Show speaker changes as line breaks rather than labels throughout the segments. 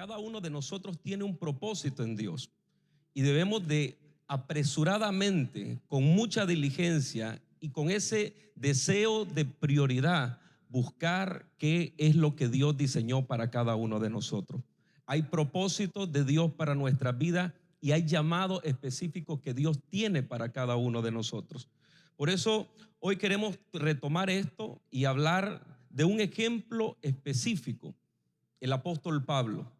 Cada uno de nosotros tiene un propósito en Dios y debemos de apresuradamente, con mucha diligencia y con ese deseo de prioridad, buscar qué es lo que Dios diseñó para cada uno de nosotros. Hay propósitos de Dios para nuestra vida y hay llamados específicos que Dios tiene para cada uno de nosotros. Por eso hoy queremos retomar esto y hablar de un ejemplo específico el apóstol Pablo,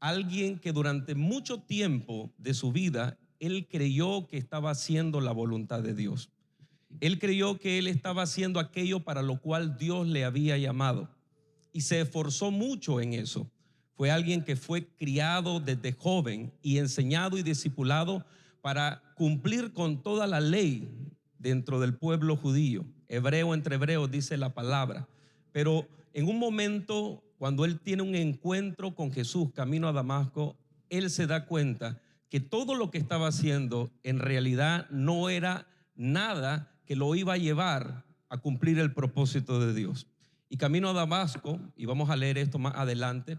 alguien que durante mucho tiempo de su vida, él creyó que estaba haciendo la voluntad de Dios. Él creyó que él estaba haciendo aquello para lo cual Dios le había llamado y se esforzó mucho en eso. Fue alguien que fue criado desde joven y enseñado y discipulado para cumplir con toda la ley dentro del pueblo judío. Hebreo entre hebreos dice la palabra. Pero en un momento cuando él tiene un encuentro con Jesús camino a Damasco, él se da cuenta que todo lo que estaba haciendo en realidad no era nada que lo iba a llevar a cumplir el propósito de Dios. Y camino a Damasco, y vamos a leer esto más adelante,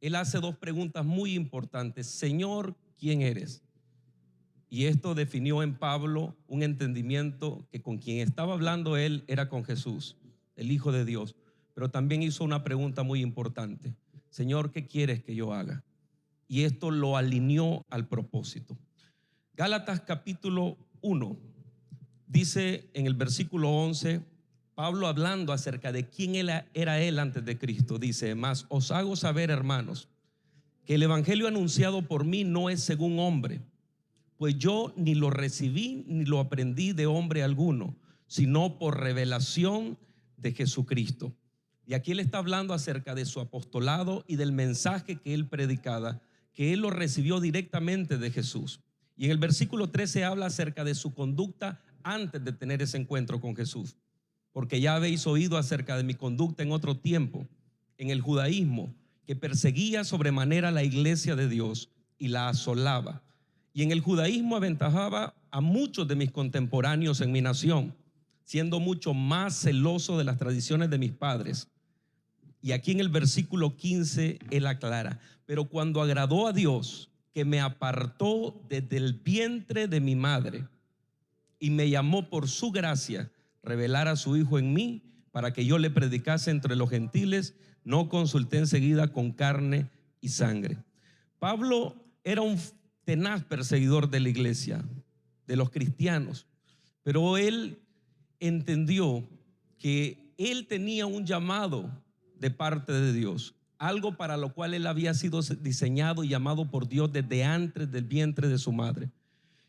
él hace dos preguntas muy importantes. Señor, ¿quién eres? Y esto definió en Pablo un entendimiento que con quien estaba hablando él era con Jesús, el Hijo de Dios pero también hizo una pregunta muy importante. Señor, ¿qué quieres que yo haga? Y esto lo alineó al propósito. Gálatas capítulo 1 dice en el versículo 11, Pablo hablando acerca de quién era él antes de Cristo, dice, más os hago saber, hermanos, que el evangelio anunciado por mí no es según hombre, pues yo ni lo recibí ni lo aprendí de hombre alguno, sino por revelación de Jesucristo. Y aquí él está hablando acerca de su apostolado y del mensaje que él predicaba, que él lo recibió directamente de Jesús. Y en el versículo 13 habla acerca de su conducta antes de tener ese encuentro con Jesús. Porque ya habéis oído acerca de mi conducta en otro tiempo, en el judaísmo, que perseguía sobremanera la iglesia de Dios y la asolaba. Y en el judaísmo aventajaba a muchos de mis contemporáneos en mi nación, siendo mucho más celoso de las tradiciones de mis padres y aquí en el versículo 15 él aclara, pero cuando agradó a Dios, que me apartó desde el vientre de mi madre y me llamó por su gracia, revelar a su Hijo en mí para que yo le predicase entre los gentiles, no consulté enseguida con carne y sangre. Pablo era un tenaz perseguidor de la iglesia, de los cristianos, pero él entendió que él tenía un llamado de parte de Dios, algo para lo cual él había sido diseñado y llamado por Dios desde antes del vientre de su madre.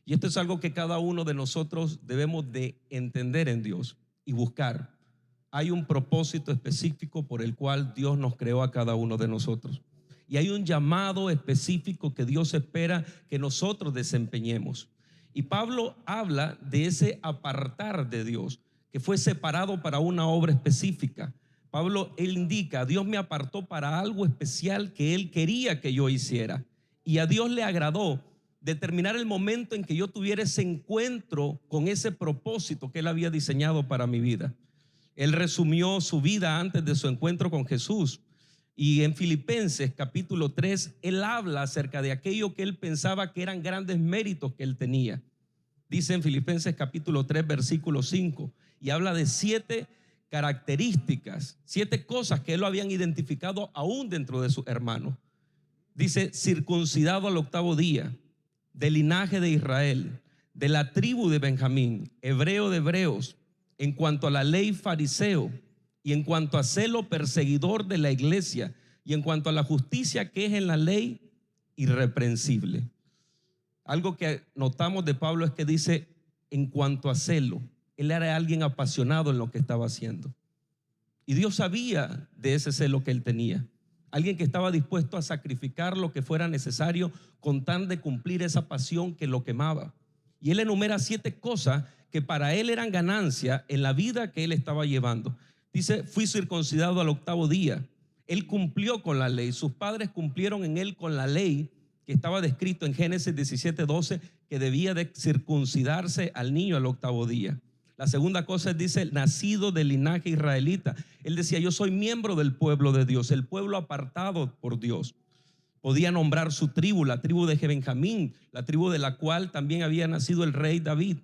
Y esto es algo que cada uno de nosotros debemos de entender en Dios y buscar. Hay un propósito específico por el cual Dios nos creó a cada uno de nosotros. Y hay un llamado específico que Dios espera que nosotros desempeñemos. Y Pablo habla de ese apartar de Dios, que fue separado para una obra específica. Pablo, él indica, Dios me apartó para algo especial que él quería que yo hiciera. Y a Dios le agradó determinar el momento en que yo tuviera ese encuentro con ese propósito que él había diseñado para mi vida. Él resumió su vida antes de su encuentro con Jesús. Y en Filipenses capítulo 3, él habla acerca de aquello que él pensaba que eran grandes méritos que él tenía. Dice en Filipenses capítulo 3, versículo 5, y habla de siete características, siete cosas que él lo habían identificado aún dentro de sus hermanos. Dice, circuncidado al octavo día, del linaje de Israel, de la tribu de Benjamín, hebreo de hebreos, en cuanto a la ley fariseo, y en cuanto a celo perseguidor de la iglesia, y en cuanto a la justicia que es en la ley, irreprensible. Algo que notamos de Pablo es que dice, en cuanto a celo, él era alguien apasionado en lo que estaba haciendo. Y Dios sabía de ese celo que él tenía. alguien que estaba dispuesto a sacrificar lo que fuera necesario con tan de cumplir esa pasión que lo quemaba. Y él enumera siete cosas que para él eran ganancia en la vida que él estaba llevando. Dice, fui circuncidado al octavo día. Él cumplió con la ley. Sus padres cumplieron en él con la ley que estaba descrito en Génesis 17, 12, que debía de circuncidarse al niño al octavo día. La segunda cosa dice, nacido del linaje israelita. Él decía, yo soy miembro del pueblo de Dios, el pueblo apartado por Dios. Podía nombrar su tribu, la tribu de Benjamín, la tribu de la cual también había nacido el rey David.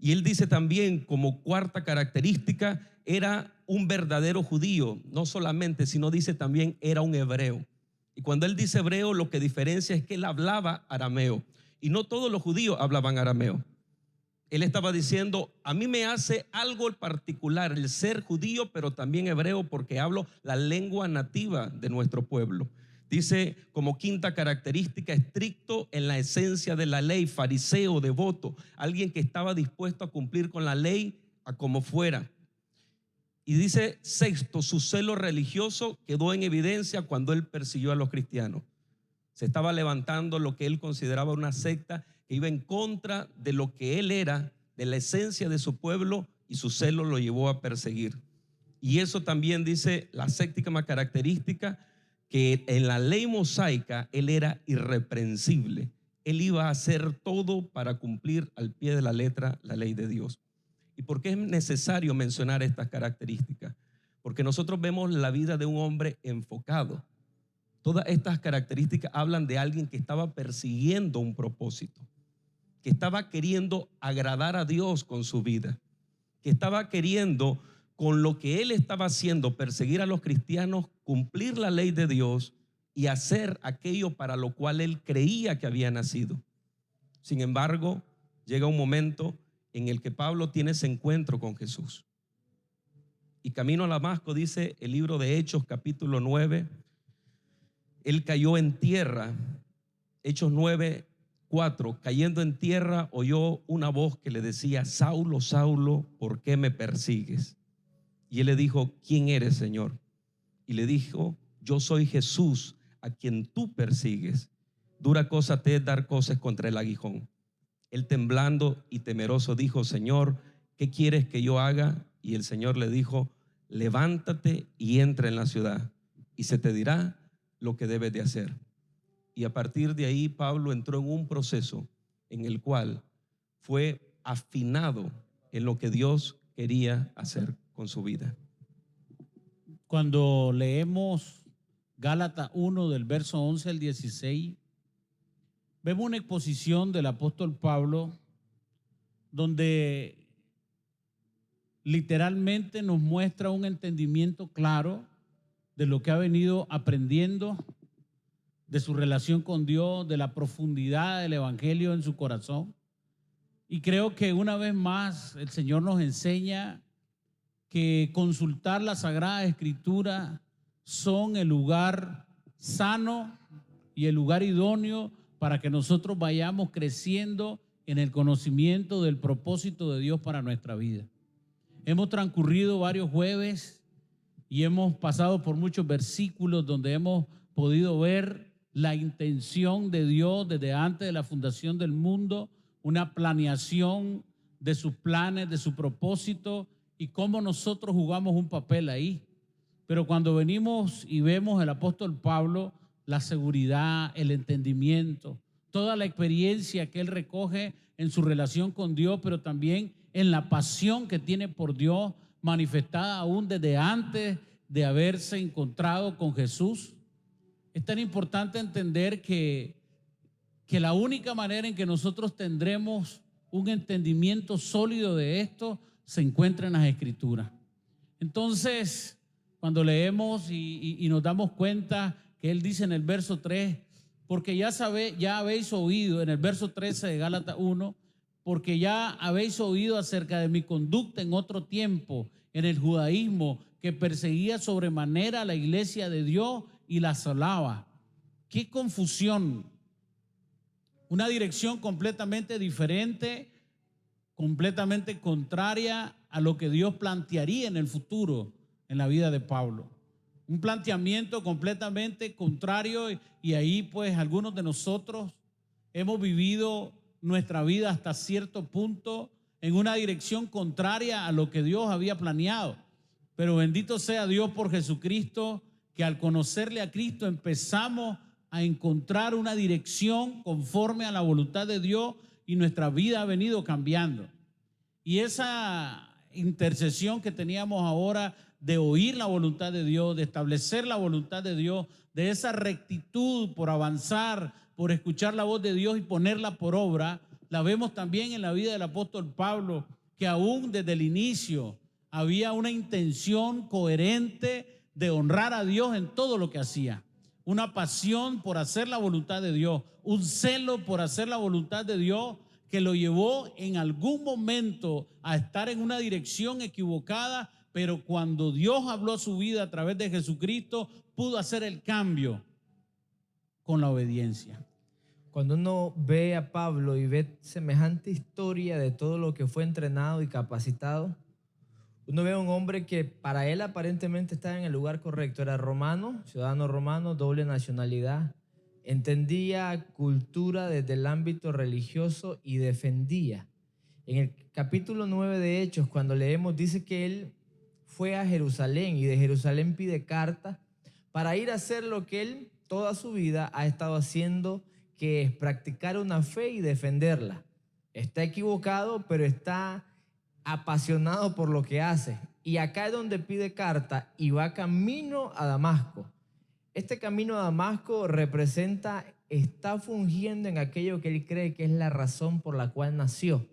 Y él dice también como cuarta característica, era un verdadero judío, no solamente, sino dice también era un hebreo. Y cuando él dice hebreo, lo que diferencia es que él hablaba arameo. Y no todos los judíos hablaban arameo él estaba diciendo, a mí me hace algo particular el ser judío, pero también hebreo, porque hablo la lengua nativa de nuestro pueblo. Dice como quinta característica, estricto en la esencia de la ley, fariseo, devoto, alguien que estaba dispuesto a cumplir con la ley a como fuera. Y dice sexto, su celo religioso quedó en evidencia cuando él persiguió a los cristianos. Se estaba levantando lo que él consideraba una secta que iba en contra de lo que él era, de la esencia de su pueblo, y su celo lo llevó a perseguir. Y eso también dice la séptima característica, que en la ley mosaica él era irreprensible. Él iba a hacer todo para cumplir al pie de la letra la ley de Dios. ¿Y por qué es necesario mencionar estas características? Porque nosotros vemos la vida de un hombre enfocado. Todas estas características hablan de alguien que estaba persiguiendo un propósito que estaba queriendo agradar a Dios con su vida, que estaba queriendo con lo que él estaba haciendo, perseguir a los cristianos, cumplir la ley de Dios y hacer aquello para lo cual él creía que había nacido. Sin embargo, llega un momento en el que Pablo tiene ese encuentro con Jesús. Y camino a Damasco, dice el libro de Hechos capítulo 9, él cayó en tierra, Hechos 9, cayendo en tierra, oyó una voz que le decía, Saulo, Saulo, ¿por qué me persigues? Y él le dijo, ¿quién eres, Señor? Y le dijo, yo soy Jesús, a quien tú persigues. Dura cosa te es dar cosas contra el aguijón. Él temblando y temeroso dijo, Señor, ¿qué quieres que yo haga? Y el Señor le dijo, levántate y entra en la ciudad y se te dirá lo que debes de hacer. Y a partir de ahí Pablo entró en un proceso en el cual fue afinado en lo que Dios quería hacer con su vida.
Cuando leemos Gálatas 1 del verso 11 al 16, vemos una exposición del apóstol Pablo donde literalmente nos muestra un entendimiento claro de lo que ha venido aprendiendo de su relación con Dios, de la profundidad del Evangelio en su corazón. Y creo que una vez más el Señor nos enseña que consultar la Sagrada Escritura son el lugar sano y el lugar idóneo para que nosotros vayamos creciendo en el conocimiento del propósito de Dios para nuestra vida. Hemos transcurrido varios jueves y hemos pasado por muchos versículos donde hemos podido ver la intención de Dios desde antes de la fundación del mundo, una planeación de sus planes, de su propósito y cómo nosotros jugamos un papel ahí. Pero cuando venimos y vemos el apóstol Pablo, la seguridad, el entendimiento, toda la experiencia que él recoge en su relación con Dios, pero también en la pasión que tiene por Dios, manifestada aún desde antes de haberse encontrado con Jesús, es tan importante entender que, que la única manera en que nosotros tendremos un entendimiento sólido de esto se encuentra en las escrituras. Entonces, cuando leemos y, nos damos cuenta que él dice en el verso 3, porque ya, sabe, ya habéis oído, en el verso 13 de Gálatas 1, porque ya habéis oído acerca de mi conducta en otro tiempo en el judaísmo, que perseguía sobremanera a la iglesia de Dios y la salaba. Qué confusión. Una dirección completamente diferente, completamente contraria a lo que Dios plantearía en el futuro en la vida de Pablo. un planteamiento completamente contrario y ahí pues algunos de nosotros hemos vivido nuestra vida hasta cierto punto en una dirección contraria a lo que Dios había planeado. Pero bendito sea Dios por Jesucristo, que al conocerle a Cristo empezamos a encontrar una dirección conforme a la voluntad de Dios y nuestra vida ha venido cambiando. Y esa intercesión que teníamos ahora de oír la voluntad de Dios, de establecer la voluntad de Dios, de esa rectitud por avanzar, por escuchar la voz de Dios y ponerla por obra, la vemos también en la vida del apóstol Pablo, que aún desde el inicio había una intención coherente de honrar a Dios en todo lo que hacía. Una pasión por hacer la voluntad de Dios, un celo por hacer la voluntad de Dios que lo llevó en algún momento a estar en una dirección equivocada, pero cuando Dios habló a su vida a través de Jesucristo, pudo hacer el cambio con la obediencia.
Cuando uno ve a Pablo y ve semejante historia de todo lo que fue entrenado y capacitado, uno ve a un hombre que para él aparentemente estaba en el lugar correcto. Era romano, ciudadano romano, doble nacionalidad, entendía cultura desde el ámbito religioso y defendía. En el capítulo 9 de Hechos, cuando leemos, dice que él fue a Jerusalén y de Jerusalén pide carta para ir a hacer lo que él toda su vida ha estado haciendo, que es practicar una fe y defenderla. Está equivocado, pero está apasionado por lo que hace. Y acá es donde pide carta y va camino a Damasco. Este camino a Damasco representa, está fungiendo en aquello que él cree que es la razón por la cual nació.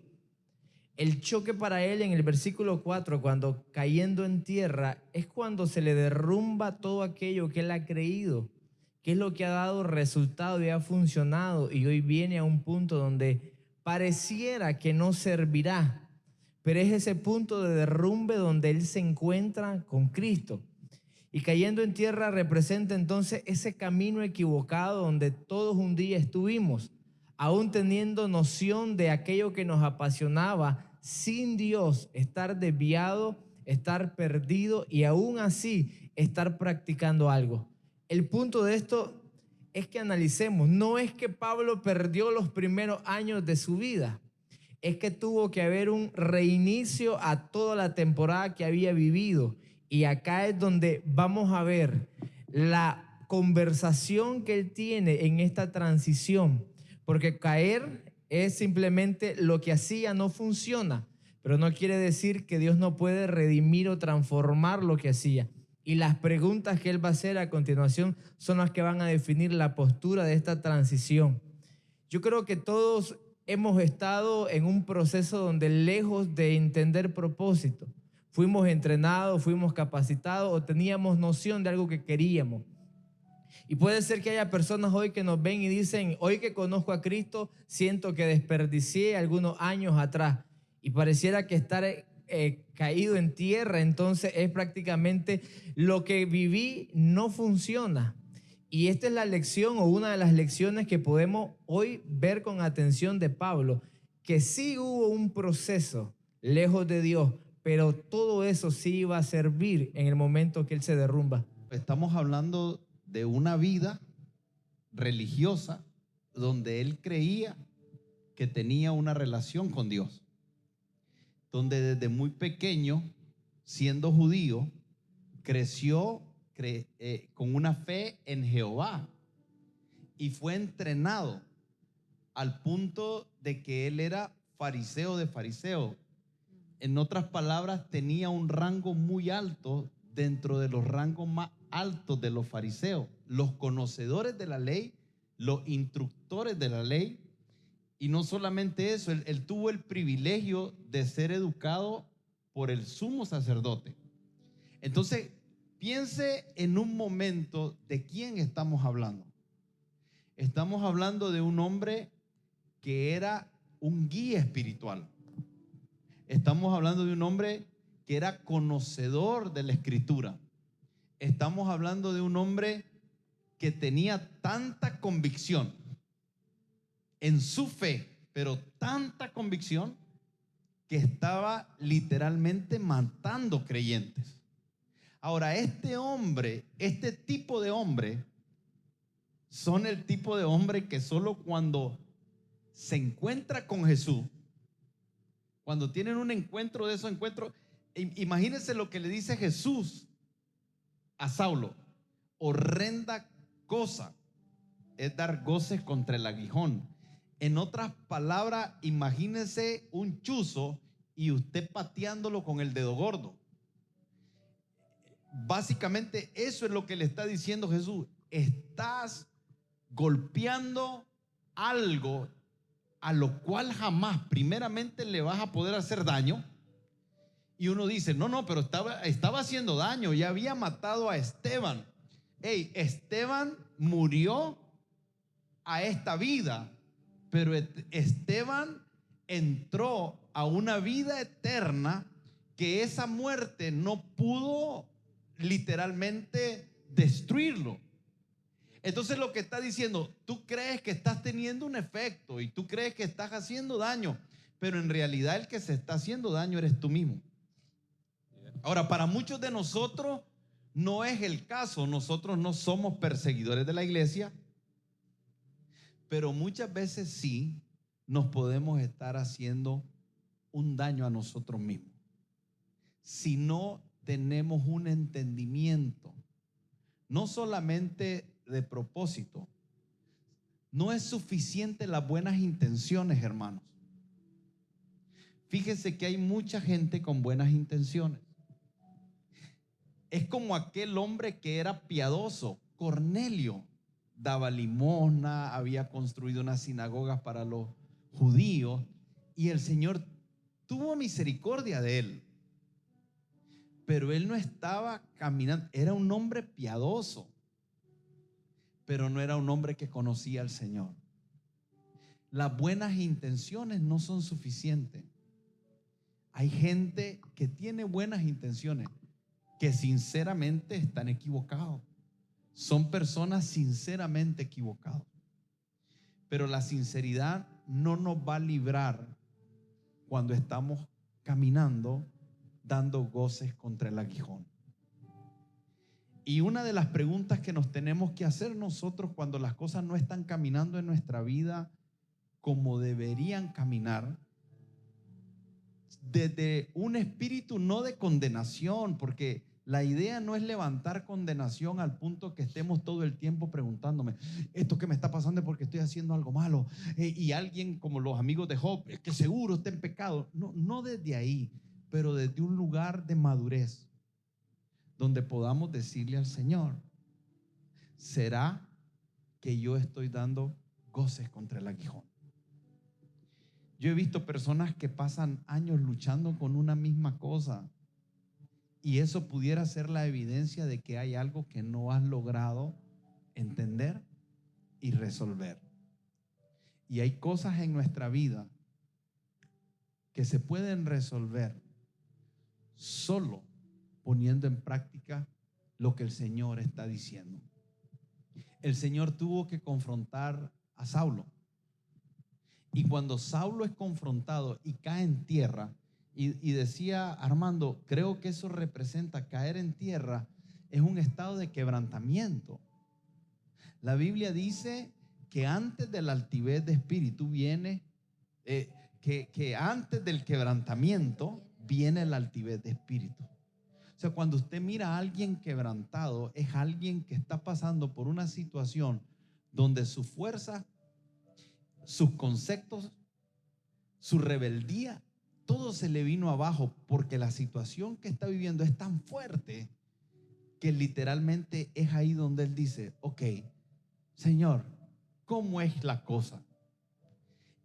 El choque para él en el versículo 4, cuando cayendo en tierra, es cuando se le derrumba todo aquello que él ha creído, que es lo que ha dado resultado y ha funcionado, y hoy viene a un punto donde pareciera que no servirá, pero es ese punto de derrumbe donde él se encuentra con Cristo. Y cayendo en tierra representa entonces ese camino equivocado donde todos un día estuvimos, aún teniendo noción de aquello que nos apasionaba, sin Dios, estar desviado, estar perdido y aún así estar practicando algo. El punto de esto es que analicemos, no es que Pablo perdió los primeros años de su vida, es que tuvo que haber un reinicio a toda la temporada que había vivido y acá es donde vamos a ver la conversación que él tiene en esta transición. Porque caer es simplemente lo que hacía no funciona, pero no quiere decir que Dios no puede redimir o transformar lo que hacía. Y las preguntas que él va a hacer a continuación son las que van a definir la postura de esta transición. Yo creo que todos hemos estado en un proceso donde lejos de entender propósito, fuimos entrenados, fuimos capacitados o teníamos noción de algo que queríamos. Y puede ser que haya personas hoy que nos ven y dicen, hoy que conozco a Cristo, siento que desperdicié algunos años atrás. Y pareciera que estar eh, caído en tierra, entonces es prácticamente lo que viví no funciona. Y esta es la lección o una de las lecciones que podemos hoy ver con atención de Pablo, que sí hubo un proceso lejos de Dios, pero todo eso sí iba a servir en el momento que él se derrumba.
Estamos hablando de una vida religiosa donde él creía que tenía una relación con Dios, donde desde muy pequeño, siendo judío, creció eh, con una fe en Jehová y fue entrenado al punto de que él era fariseo de fariseo, en otras palabras, tenía un rango muy alto dentro de los rangos más altos de los fariseos, los conocedores de la ley, los instructores de la ley. Y no solamente eso, él, él tuvo el privilegio de ser educado por el sumo sacerdote. Entonces, piense en un momento de quién estamos hablando. Estamos hablando de un hombre que era un guía espiritual. Estamos hablando de un hombre que era conocedor de la escritura. Estamos hablando de un hombre que tenía tanta convicción en su fe, pero tanta convicción que estaba literalmente matando creyentes. Ahora, este hombre, este tipo de hombre, son el tipo de hombre que solo cuando se encuentra con Jesús, cuando tienen un encuentro de esos encuentros, imagínense lo que le dice Jesús a Saulo. Horrenda cosa es dar goces contra el aguijón. En otras palabras, imagínense un chuzo y usted pateándolo con el dedo gordo. Básicamente eso es lo que le está diciendo Jesús. Estás golpeando algo a lo cual jamás primeramente le vas a poder hacer daño. Y uno dice, no, no, pero estaba, estaba haciendo daño, ya había matado a Esteban. Hey, Esteban murió a esta vida, pero Esteban entró a una vida eterna que esa muerte no pudo literalmente destruirlo. Entonces lo que está diciendo, tú crees que estás teniendo un efecto y tú crees que estás haciendo daño, pero en realidad el que se está haciendo daño eres tú mismo. Ahora, para muchos de nosotros no es el caso, nosotros no somos perseguidores de la iglesia, pero muchas veces sí nos podemos estar haciendo un daño a nosotros mismos. Si no tenemos un entendimiento, no solamente de propósito. No es suficiente las buenas intenciones, hermanos. Fíjese que hay mucha gente con buenas intenciones. Es como aquel hombre que era piadoso, Cornelio. Daba limosna, había construido unas sinagogas para los judíos y el Señor tuvo misericordia de él. Pero él no estaba caminando, era un hombre piadoso pero no era un hombre que conocía al Señor. Las buenas intenciones no son suficientes. Hay gente que tiene buenas intenciones, que sinceramente están equivocados. Son personas sinceramente equivocadas. Pero la sinceridad no nos va a librar cuando estamos caminando dando goces contra el aguijón. Y una de las preguntas que nos tenemos que hacer nosotros cuando las cosas no están caminando en nuestra vida como deberían caminar, desde un espíritu no de condenación, porque la idea no es levantar condenación al punto que estemos todo el tiempo preguntándome, esto que me está pasando es porque estoy haciendo algo malo. Eh, y alguien como los amigos de Job, es que seguro está en pecado. No, no desde ahí, pero desde un lugar de madurez donde podamos decirle al Señor, ¿será que yo estoy dando goces contra el aguijón? Yo he visto personas que pasan años luchando con una misma cosa y eso pudiera ser la evidencia de que hay algo que no has logrado entender y resolver. Y hay cosas en nuestra vida que se pueden resolver solo poniendo en práctica lo que el Señor está diciendo. El Señor tuvo que confrontar a Saulo. Y cuando Saulo es confrontado y cae en tierra, y, decía Armando, creo que eso representa caer en tierra, es un estado de quebrantamiento. La Biblia dice que antes de la altivez de espíritu viene, eh, que, que antes del quebrantamiento viene la altivez de espíritu sea, cuando usted mira a alguien quebrantado, es alguien que está pasando por una situación donde su fuerza, sus conceptos, su rebeldía, todo se le vino abajo porque la situación que está viviendo es tan fuerte que literalmente es ahí donde él dice, ok, Señor, ¿cómo es la cosa?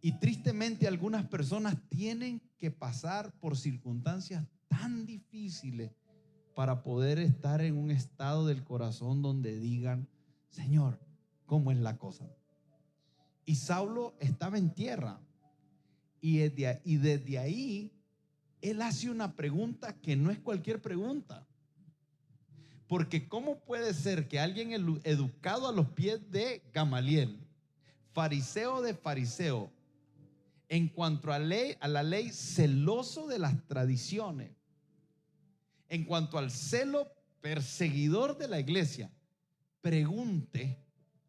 Y tristemente algunas personas tienen que pasar por circunstancias tan difíciles para poder estar en un estado del corazón donde digan, Señor, ¿cómo es la cosa? Y Saulo estaba en tierra. Y desde, ahí, él hace una pregunta que no es cualquier pregunta. Porque ¿cómo puede ser que alguien educado a los pies de Gamaliel, fariseo de fariseo, en cuanto a, la ley, celoso de las tradiciones, en cuanto al celo perseguidor de la iglesia, pregunte,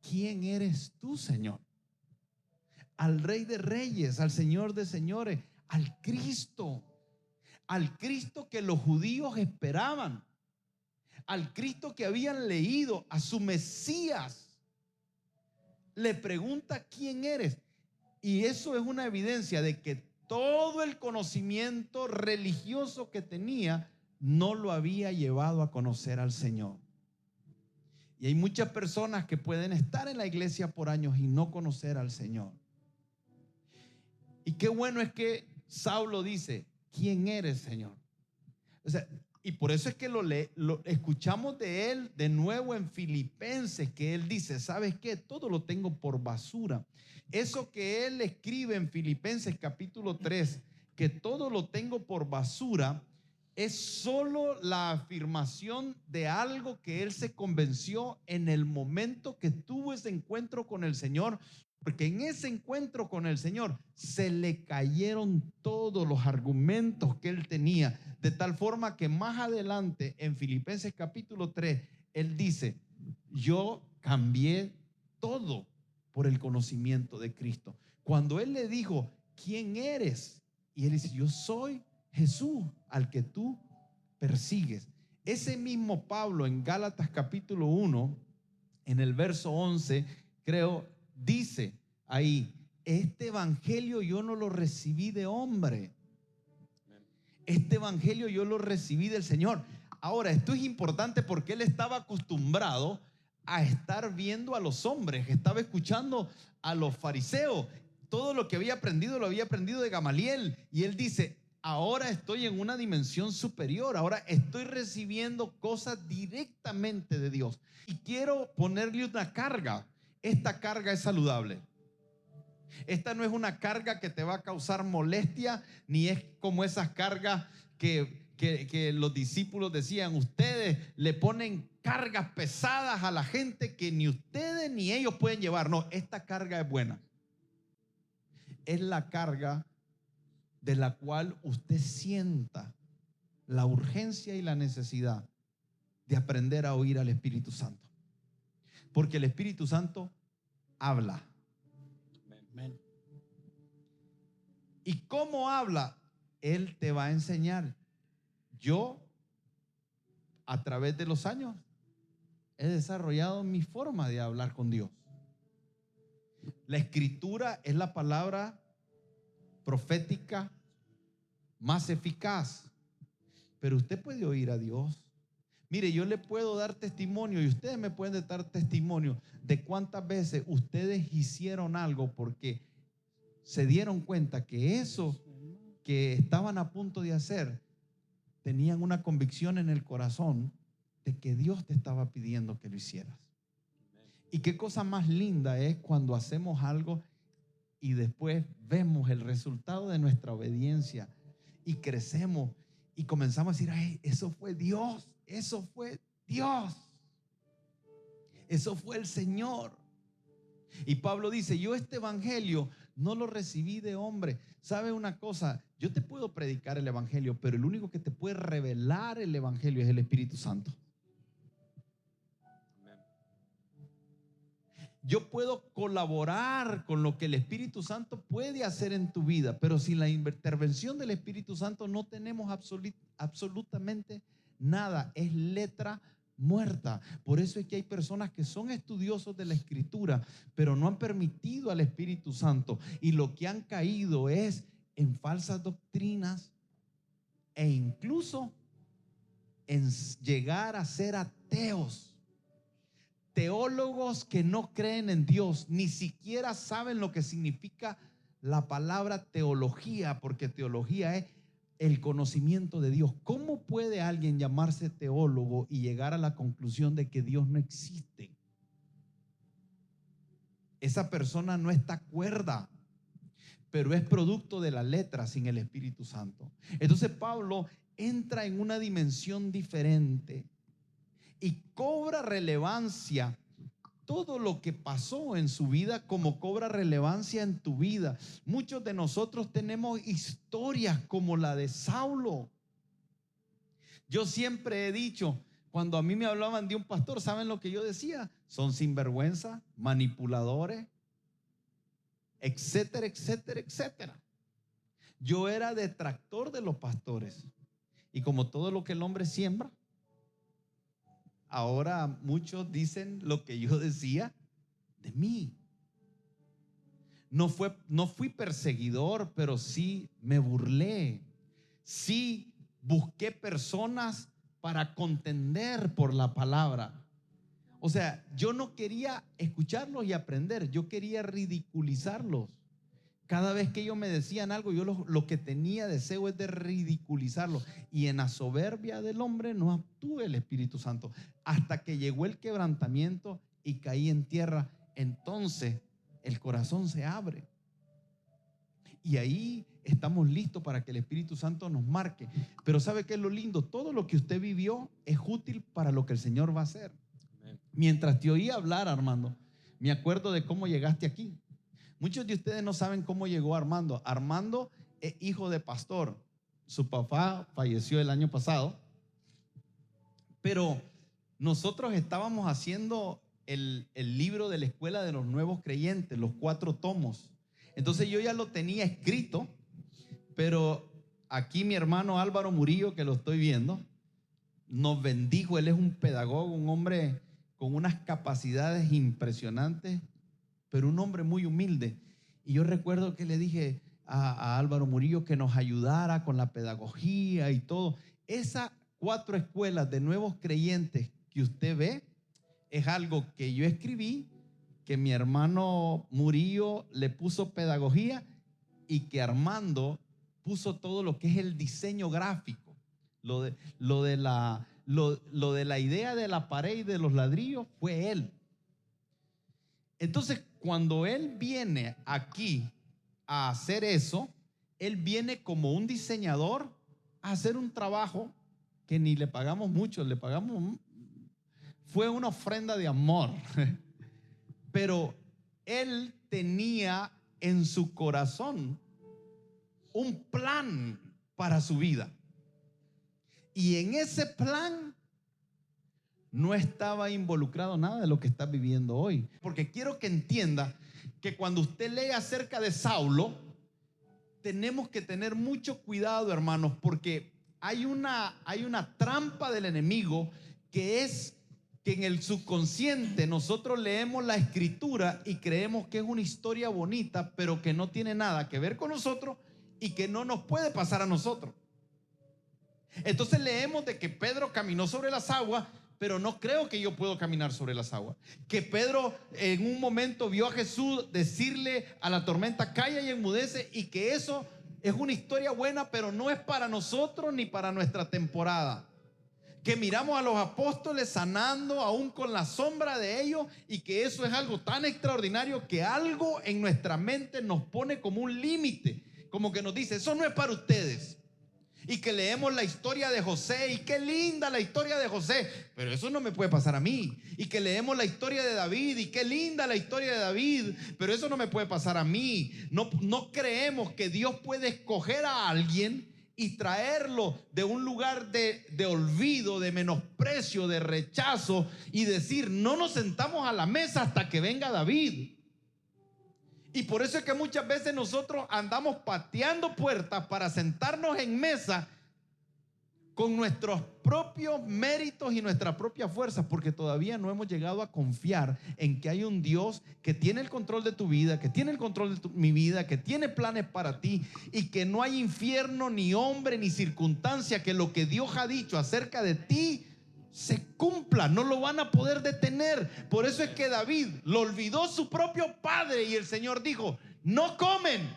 ¿quién eres tú, Señor? Al Rey de Reyes, al Señor de Señores, al Cristo, al Cristo que los judíos esperaban, al Cristo que habían leído, a su Mesías. Le pregunta, ¿quién eres? Y eso es una evidencia de que todo el conocimiento religioso que tenía no lo había llevado a conocer al Señor. Y hay muchas personas que pueden estar en la iglesia por años y no conocer al Señor. Y qué bueno es que Saulo dice, ¿quién eres, Señor? O sea, y por eso es que lo, le, lo escuchamos de él de nuevo en Filipenses, que él dice, ¿sabes qué? Todo lo tengo por basura. Eso que él escribe en Filipenses capítulo 3, que todo lo tengo por basura, es solo la afirmación de algo que él se convenció en el momento que tuvo ese encuentro con el Señor, porque en ese encuentro con el Señor se le cayeron todos los argumentos que él tenía, de tal forma que más adelante en Filipenses capítulo 3, él dice, yo cambié todo por el conocimiento de Cristo. Cuando él le dijo, ¿quién eres? Y él dice, yo soy Jesús al que tú persigues. Ese mismo Pablo en Gálatas capítulo 1, en el verso 11, creo, dice ahí, este evangelio yo no lo recibí de hombre. Este evangelio yo lo recibí del Señor. Ahora, esto es importante porque él estaba acostumbrado a estar viendo a los hombres, estaba escuchando a los fariseos. Todo lo que había aprendido lo había aprendido de Gamaliel. Y él dice, ahora estoy en una dimensión superior, ahora estoy recibiendo cosas directamente de Dios. Y quiero ponerle una carga. Esta carga es saludable. Esta no es una carga que te va a causar molestia, ni es como esas cargas que, que, los discípulos decían, ustedes le ponen cargas pesadas a la gente que ni ustedes ni ellos pueden llevar. No, esta carga es buena. Es la carga de la cual usted sienta la urgencia y la necesidad de aprender a oír al Espíritu Santo. Porque el Espíritu Santo habla. ¿Y cómo habla? Él te va a enseñar. Yo, a través de los años, he desarrollado mi forma de hablar con Dios. La escritura es la palabra profética más eficaz. Pero usted puede oír a Dios. Mire, yo le puedo dar testimonio y ustedes me pueden dar testimonio de cuántas veces ustedes hicieron algo porque se dieron cuenta que eso que estaban a punto de hacer tenían una convicción en el corazón de que Dios te estaba pidiendo que lo hicieras. Y qué cosa más linda es cuando hacemos algo y después vemos el resultado de nuestra obediencia y crecemos y comenzamos a decir, ay, eso fue Dios, eso fue Dios, eso fue el Señor. Y Pablo dice, yo este evangelio no lo recibí de hombre. ¿Sabe una cosa? Yo te puedo predicar el evangelio, pero el único que te puede revelar el evangelio es el Espíritu Santo. Yo puedo colaborar con lo que el Espíritu Santo puede hacer en tu vida, pero sin la intervención del Espíritu Santo no tenemos absolutamente nada. Es letra muerta. Por eso es que hay personas que son estudiosos de la escritura, pero no han permitido al Espíritu Santo. Y lo que han caído es en falsas doctrinas e incluso en llegar a ser ateos teólogos que no creen en Dios, ni siquiera saben lo que significa la palabra teología, porque teología es el conocimiento de Dios. ¿Cómo puede alguien llamarse teólogo y llegar a la conclusión de que Dios no existe? Esa persona no está cuerda, pero es producto de la letra sin el Espíritu Santo. Entonces Pablo entra en una dimensión diferente y cobra relevancia todo lo que pasó en su vida como cobra relevancia en tu vida. Muchos de nosotros tenemos historias como la de Saulo. Yo siempre he dicho, Cuando a mí me hablaban de un pastor, ¿saben lo que yo decía? Son sinvergüenza, manipuladores, etcétera, etcétera, etcétera. Yo era detractor de los pastores. Y como todo lo que el hombre siembra, ahora muchos dicen lo que yo decía de mí. No, fue, no fui perseguidor, pero sí me burlé. Sí busqué personas para contender por la palabra. O sea, yo no quería escucharlos y aprender, yo quería ridiculizarlos. Cada vez que ellos me decían algo, yo lo, lo, que tenía deseo es de ridiculizarlo. Y en la soberbia del hombre no actúe el Espíritu Santo. Hasta que llegó el quebrantamiento y caí en tierra, entonces el corazón se abre. Y ahí estamos listos para que el Espíritu Santo nos marque. Pero ¿sabe qué es lo lindo? Todo lo que usted vivió es útil para lo que el Señor va a hacer. Mientras te oí hablar, Armando, me acuerdo de cómo llegaste aquí. Muchos de ustedes no saben cómo llegó Armando. Armando es hijo de pastor. Su papá falleció el año pasado. Pero nosotros estábamos haciendo el, el, libro de la escuela de los nuevos creyentes, los cuatro tomos. Entonces yo ya lo tenía escrito, pero aquí mi hermano Álvaro Murillo, que lo estoy viendo, nos bendijo. Él es un pedagogo, un hombre con unas capacidades impresionantes pero un hombre muy humilde. Y yo recuerdo que le dije a, Álvaro Murillo que nos ayudara con la pedagogía y todo. Esas cuatro escuelas de nuevos creyentes que usted ve es algo que yo escribí, que mi hermano Murillo le puso pedagogía y que Armando puso todo lo que es el diseño gráfico, lo de, lo de, la, lo, lo de la idea de la pared y de los ladrillos fue él. Entonces, cuando Él viene aquí a hacer eso, Él viene como un diseñador a hacer un trabajo que ni le pagamos mucho, le pagamos, fue una ofrenda de amor. Pero Él tenía en su corazón un plan para su vida. Y en ese plan no estaba involucrado nada de lo que está viviendo hoy. Porque quiero que entienda que cuando usted lee acerca de Saulo, tenemos que tener mucho cuidado, hermanos, porque hay una, hay una trampa del enemigo que es que en el subconsciente nosotros leemos la escritura y creemos que es una historia bonita, pero que no tiene nada que ver con nosotros y que no nos puede pasar a nosotros. Entonces leemos de que Pedro caminó sobre las aguas pero no creo que yo puedo caminar sobre las aguas. Que Pedro en un momento vio a Jesús decirle a la tormenta, calla y enmudece, y que eso es una historia buena, pero no es para nosotros ni para nuestra temporada. Que miramos a los apóstoles sanando aún con la sombra de ellos y que eso es algo tan extraordinario que algo en nuestra mente nos pone como un límite, como que nos dice, eso no es para ustedes y que leemos la historia de José y qué linda la historia de José, pero eso no me puede pasar a mí. Y que leemos la historia de David y qué linda la historia de David, pero eso no me puede pasar a mí. No, no creemos que Dios puede escoger a alguien y traerlo de un lugar de, de, olvido, de menosprecio, de rechazo y decir, no nos sentamos a la mesa hasta que venga David. Y por eso es que muchas veces nosotros andamos pateando puertas para sentarnos en mesa con nuestros propios méritos y nuestra propia fuerza, porque todavía no hemos llegado a confiar en que hay un Dios que tiene el control de tu vida, que tiene el control de mi vida, que tiene planes para ti y que no hay infierno, ni hombre, ni circunstancia que lo que Dios ha dicho acerca de ti se cumpla, no lo van a poder detener. Por eso es que David lo olvidó su propio padre y el Señor dijo, no comen.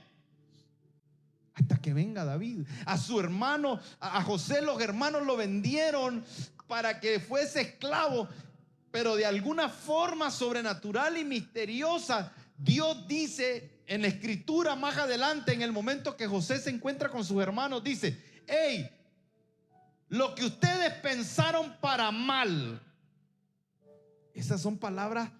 Hasta que venga David. A su hermano, a José los hermanos lo vendieron para que fuese esclavo, pero de alguna forma sobrenatural y misteriosa, Dios dice en la escritura más adelante, en el momento que José se encuentra con sus hermanos, dice, hey, lo que ustedes pensaron para mal. Esas son palabras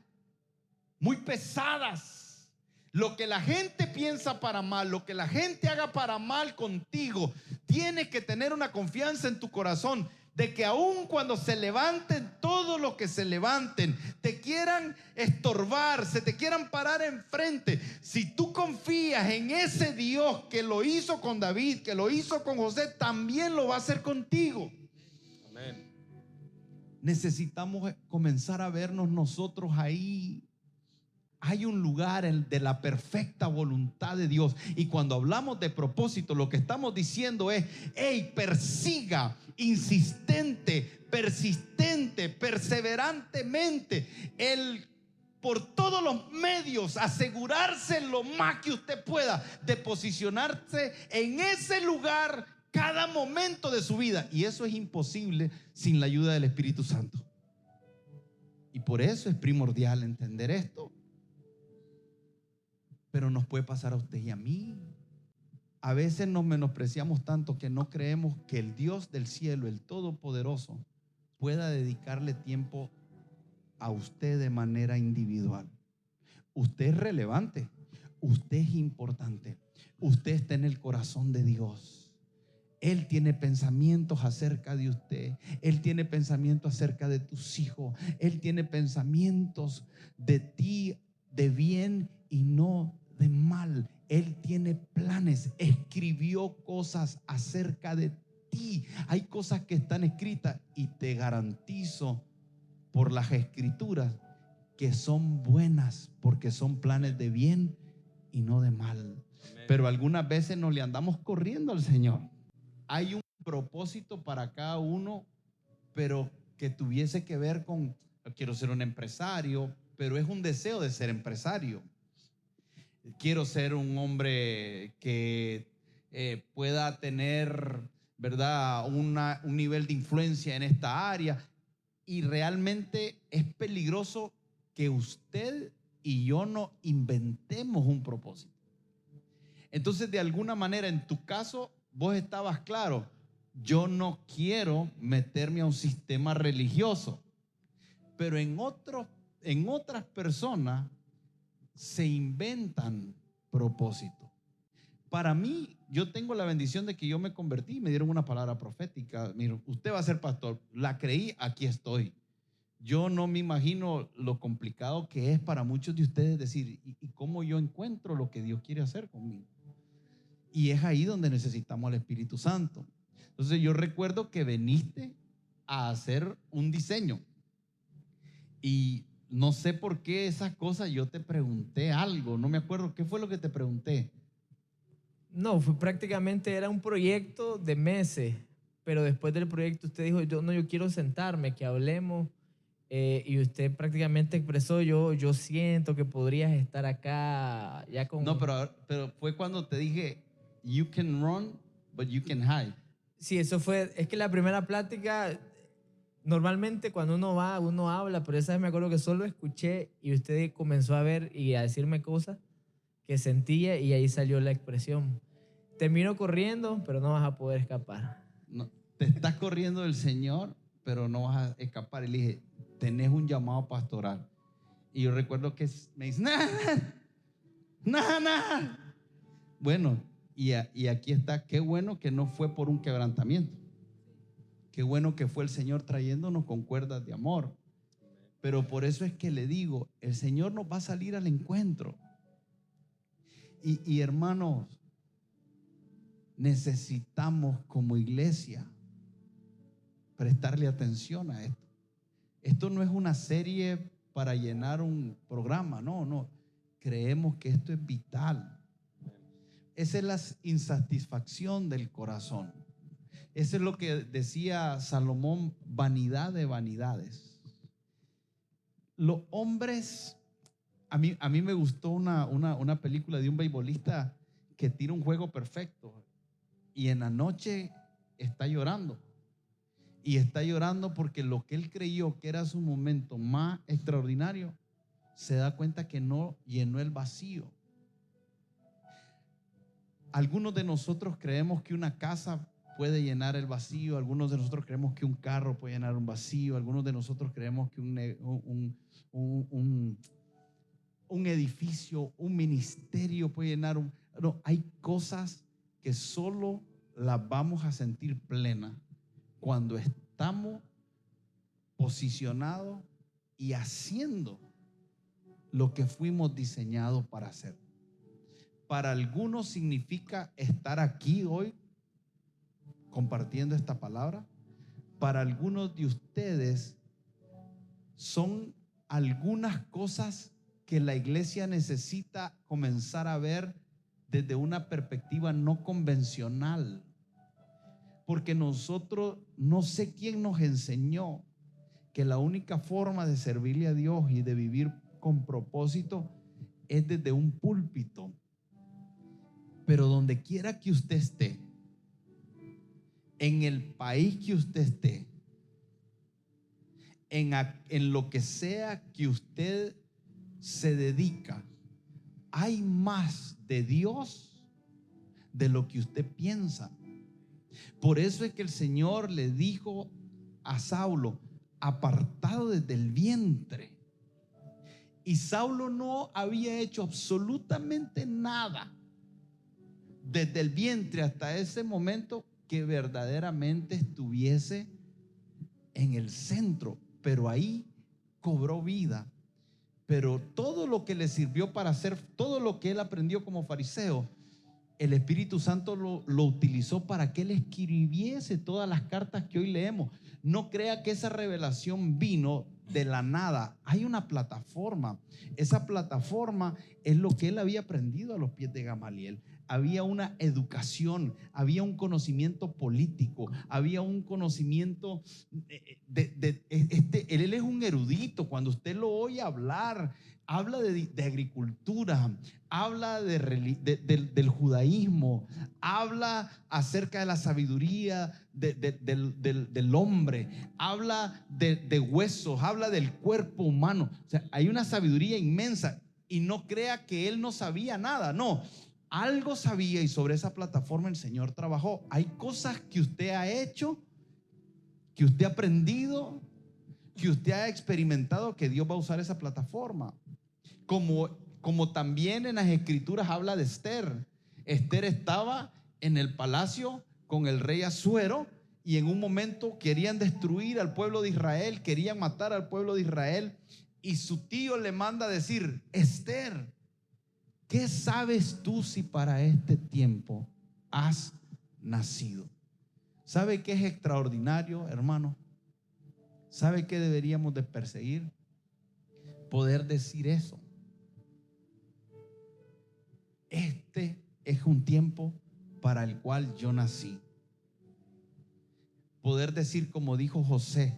muy pesadas. Lo que la gente piensa para mal, lo que la gente haga para mal contigo, tienes que tener una confianza en tu corazón de que aun cuando se levanten todos los que se levanten, te quieran estorbar, se te quieran parar enfrente, si tú confías en ese Dios que lo hizo con David, que lo hizo con José, también lo va a hacer contigo.
Amén.
Necesitamos comenzar a vernos nosotros ahí hay un lugar de la perfecta voluntad de Dios. Y cuando hablamos de propósito, lo que estamos diciendo es, hey, persiga insistente, persistente, perseverantemente, el por todos los medios asegurarse lo más que usted pueda de posicionarse en ese lugar cada momento de su vida. Y eso es imposible sin la ayuda del Espíritu Santo. Y por eso es primordial entender esto. Pero nos puede pasar a usted y a mí. A veces nos menospreciamos tanto que no creemos que el Dios del cielo, el Todopoderoso, pueda dedicarle tiempo a usted de manera individual. Usted es relevante, usted es importante, usted está en el corazón de Dios. Él tiene pensamientos acerca de usted. Él tiene pensamientos acerca de tus hijos. Él tiene pensamientos de ti de bien y no de mal. Él tiene planes, escribió cosas acerca de ti. Hay cosas que están escritas y te garantizo por las escrituras que son buenas porque son planes de bien y no de mal. Pero algunas veces nos le andamos corriendo al Señor. Hay un propósito para cada uno, pero que tuviese que ver con, quiero ser un empresario, pero es un deseo de ser empresario quiero ser un hombre que eh, pueda tener, ¿verdad?, un nivel de influencia en esta área. Y realmente es peligroso que usted y yo no inventemos un propósito. Entonces, de alguna manera, en tu caso, vos estabas claro, yo no quiero meterme a un sistema religioso, pero en, en otras personas se inventan propósito. Para mí, yo tengo la bendición de que yo me convertí, me dieron una palabra profética. Mira, usted va a ser pastor. La creí, aquí estoy. Yo no me imagino lo complicado que es para muchos de ustedes decir, ¿y, cómo yo encuentro lo que Dios quiere hacer conmigo? Y es ahí donde necesitamos al Espíritu Santo. Entonces yo recuerdo que veniste a hacer un diseño. Y no sé por qué esas cosas yo te pregunté algo, no me acuerdo qué fue lo que te pregunté.
No, fue prácticamente era un proyecto de meses, pero después del proyecto usted dijo, yo no, yo quiero sentarme, que hablemos, eh, y usted prácticamente expresó, yo, yo siento que podrías estar acá ya con...
No, pero, pero fue cuando te dije, you can run, but you can hide.
Sí, eso fue, es que la primera plática normalmente cuando uno va, uno habla, pero esa vez me acuerdo que solo escuché y usted comenzó a ver y a decirme cosas que sentía y ahí salió la expresión. Termino corriendo, pero no vas a poder escapar.
No, te estás corriendo del Señor, pero no vas a escapar. Y le dije, tenés un llamado pastoral. Y yo recuerdo que me dice, nada, nada, nada. Bueno, y aquí está, qué bueno que no fue por un quebrantamiento. Qué bueno que fue el Señor trayéndonos con cuerdas de amor. Pero por eso es que le digo, el Señor nos va a salir al encuentro. Y, y hermanos, necesitamos como iglesia prestarle atención a esto. Esto no es una serie para llenar un programa, no, no. Creemos que esto es vital. Esa es la insatisfacción del corazón. Eso es lo que decía Salomón, vanidad de vanidades. Los hombres, a mí, a mí me gustó una, una, película de un beisbolista que tira un juego perfecto y en la noche está llorando. Y está llorando porque lo que él creyó que era su momento más extraordinario, se da cuenta que no llenó el vacío. Algunos de nosotros creemos que una casa puede llenar el vacío. Algunos de nosotros creemos que un carro puede llenar un vacío. Algunos de nosotros creemos que un, un, un, edificio, un ministerio puede llenar un... No, hay cosas que solo las vamos a sentir plena cuando estamos posicionados y haciendo lo que fuimos diseñados para hacer. Para algunos significa estar aquí hoy compartiendo esta palabra. Para algunos de ustedes son algunas cosas que la iglesia necesita comenzar a ver desde una perspectiva no convencional. Porque nosotros, no sé quién nos enseñó que la única forma de servirle a Dios y de vivir con propósito es desde un púlpito. Pero donde quiera que usted esté, en el país que usted esté, en, en lo que sea que usted se dedica, hay más de Dios de lo que usted piensa. Por eso es que el Señor le dijo a Saulo, apartado desde el vientre. Y Saulo no había hecho absolutamente nada desde el vientre hasta ese momento que verdaderamente estuviese en el centro, pero ahí cobró vida. Pero todo lo que le sirvió para hacer, todo lo que él aprendió como fariseo, el Espíritu Santo lo, utilizó para que él escribiese todas las cartas que hoy leemos. No crea que esa revelación vino de la nada. Hay una plataforma. Esa plataforma es lo que él había aprendido a los pies de Gamaliel. Había una educación, había un conocimiento político, había un conocimiento de, de, este, él es un erudito. Cuando usted lo oye hablar, habla de, agricultura, habla del judaísmo, habla acerca de la sabiduría del, hombre, habla de, huesos, habla del cuerpo humano. O sea, hay una sabiduría inmensa y no crea que él no sabía nada, no. Algo sabía y sobre esa plataforma el Señor trabajó. Hay cosas que usted ha hecho, que usted ha aprendido, que usted ha experimentado que Dios va a usar esa plataforma. Como, como también en las escrituras habla de Esther. Esther estaba en el palacio con el rey Azuero y en un momento querían destruir al pueblo de Israel, querían matar al pueblo de Israel y su tío le manda a decir, Esther, ¿qué sabes tú si para este tiempo has nacido? ¿Sabe qué es extraordinario, hermano? ¿Sabe qué deberíamos de perseguir? Poder decir eso. Este es un tiempo para el cual yo nací. Poder decir, como dijo José,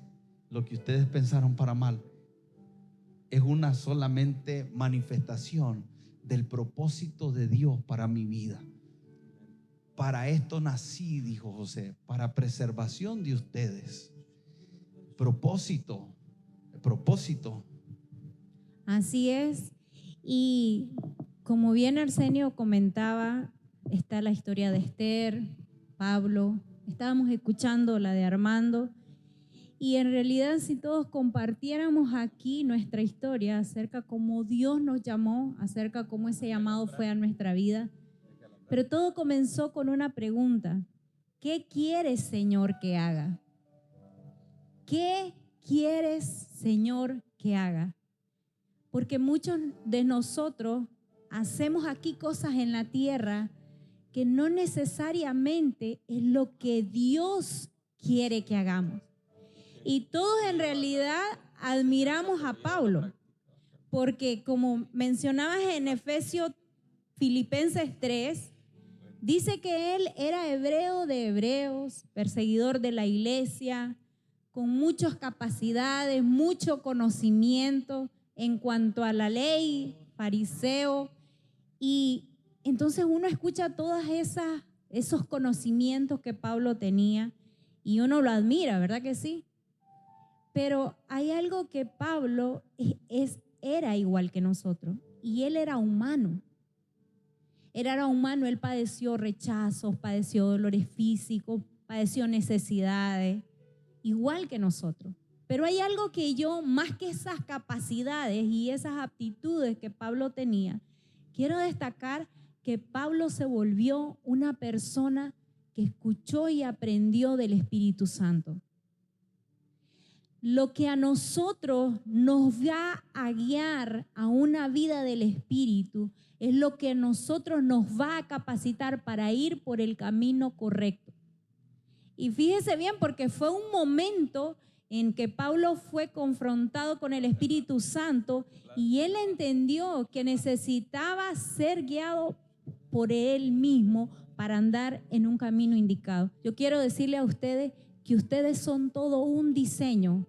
lo que ustedes pensaron para mal, es una solamente manifestación del propósito de Dios para mi vida. Para esto nací, dijo José, para preservación de ustedes propósito, propósito.
Así es. Y como bien Arsenio comentaba, está la historia de Esther, Pablo, estábamos escuchando la de Armando. Y en realidad si todos compartiéramos aquí nuestra historia acerca cómo Dios nos llamó, acerca cómo ese llamado fue a nuestra vida, pero todo comenzó con una pregunta. ¿Qué quieres, Señor, que haga? ¿qué quieres, Señor, que haga? Porque muchos de nosotros hacemos aquí cosas en la tierra que no necesariamente es lo que Dios quiere que hagamos. Y todos en realidad admiramos a Pablo, porque como mencionabas en Efesios Filipenses 3, dice que él era hebreo de hebreos, perseguidor de la iglesia, con muchas capacidades, mucho conocimiento en cuanto a la ley, fariseo, y entonces uno escucha todos esos conocimientos que Pablo tenía y uno lo admira, ¿verdad que sí? Pero hay algo que Pablo es, era igual que nosotros y él era humano. Él era humano, él padeció rechazos, padeció dolores físicos, padeció necesidades, igual que nosotros. Pero hay algo que yo, más que esas capacidades y esas aptitudes que Pablo tenía, quiero destacar que Pablo se volvió una persona que escuchó y aprendió del Espíritu Santo. Lo que a nosotros nos va a guiar a una vida del Espíritu es lo que a nosotros nos va a capacitar para ir por el camino correcto. Y fíjese bien, porque fue un momento en que Pablo fue confrontado con el Espíritu Santo y él entendió que necesitaba ser guiado por él mismo para andar en un camino indicado. Yo quiero decirle a ustedes que ustedes son todo un diseño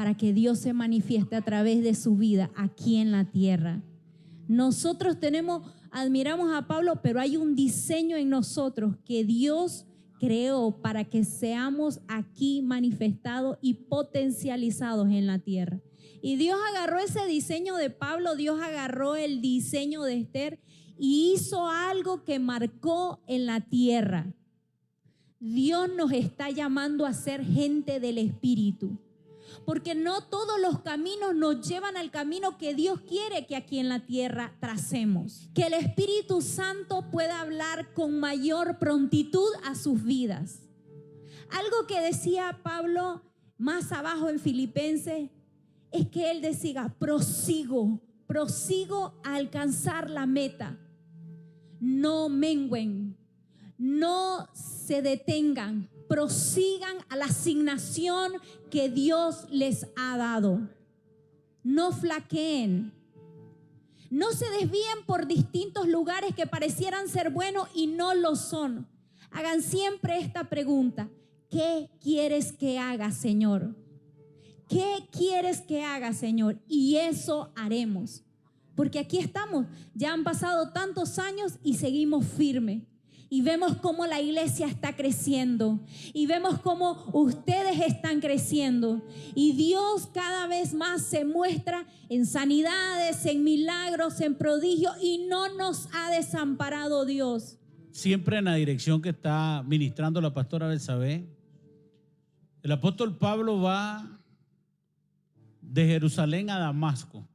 para que Dios se manifieste a través de su vida aquí en la tierra. Nosotros tenemos, admiramos a Pablo, pero hay un diseño en nosotros que Dios creó para que seamos aquí manifestados y potencializados en la tierra. Y Dios agarró ese diseño de Pablo, Dios agarró el diseño de Esther y hizo algo que marcó en la tierra. Dios nos está llamando a ser gente del Espíritu porque no todos los caminos nos llevan al camino que Dios quiere que aquí en la tierra tracemos. Que el Espíritu Santo pueda hablar con mayor prontitud a sus vidas. Algo que decía Pablo más abajo en Filipenses es que él decía, prosigo, prosigo a alcanzar la meta. No menguen, no se detengan, prosigan a la asignación que Dios les ha dado. No flaqueen. No se desvíen por distintos lugares que parecieran ser buenos y no lo son. Hagan siempre esta pregunta. ¿Qué quieres que haga, Señor? ¿Qué quieres que haga, Señor? Y eso haremos. Porque aquí estamos. Ya han pasado tantos años y seguimos firmes y vemos cómo la iglesia está creciendo y vemos cómo ustedes están creciendo y Dios cada vez más se muestra en sanidades, en milagros, en prodigios y no nos ha desamparado Dios.
Siempre en la dirección que está ministrando la pastora Belsabé, el apóstol Pablo va de Jerusalén a Damasco.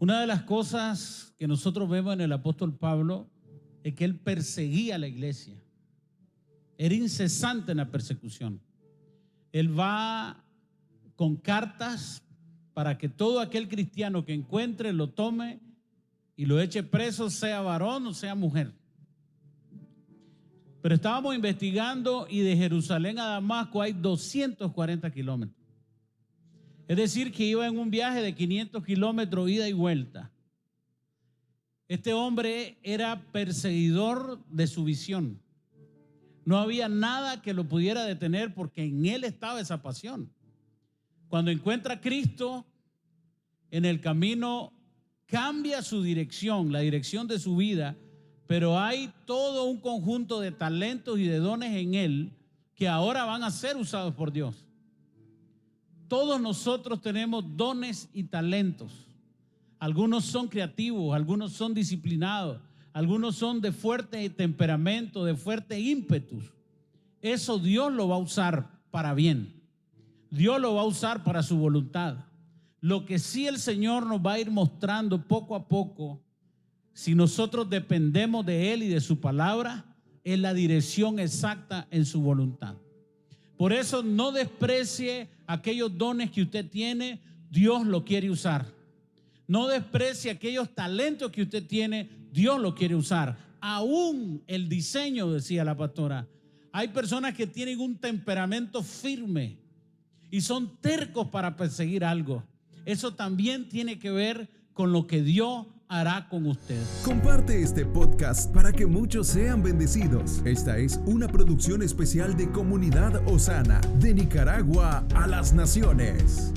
Una de las cosas que nosotros vemos en el apóstol Pablo es que él perseguía a la iglesia. Era incesante en la persecución. Él va con cartas para que todo aquel cristiano que encuentre lo tome y lo eche preso, sea varón o sea mujer. Pero estábamos investigando y de Jerusalén a Damasco hay 240 kilómetros. Es decir, que iba en un viaje de 500 kilómetros ida y vuelta. Este hombre era perseguidor de su visión. No había nada que lo pudiera detener porque en él estaba esa pasión. Cuando encuentra a Cristo en el camino, cambia su dirección, la dirección de su vida, pero hay todo un conjunto de talentos y de dones en él que ahora van a ser usados por Dios. Todos nosotros tenemos dones y talentos. Algunos son creativos, algunos son disciplinados, algunos son de fuerte temperamento, de fuerte ímpetus. Eso Dios lo va a usar para bien. Dios lo va a usar para su voluntad. Lo que sí el Señor nos va a ir mostrando poco a poco, si nosotros dependemos de Él y de su palabra, es la dirección exacta en su voluntad. Por eso no desprecie aquellos dones que usted tiene, Dios lo quiere usar. No desprecie aquellos talentos que usted tiene, Dios lo quiere usar. Aún el diseño, decía la pastora. Hay personas que tienen un temperamento firme y son tercos para perseguir algo. Eso también tiene que ver con lo que Dios hará con usted.
Comparte este podcast para que muchos sean bendecidos. Esta es una producción especial de Comunidad Osana, de Nicaragua a las Naciones.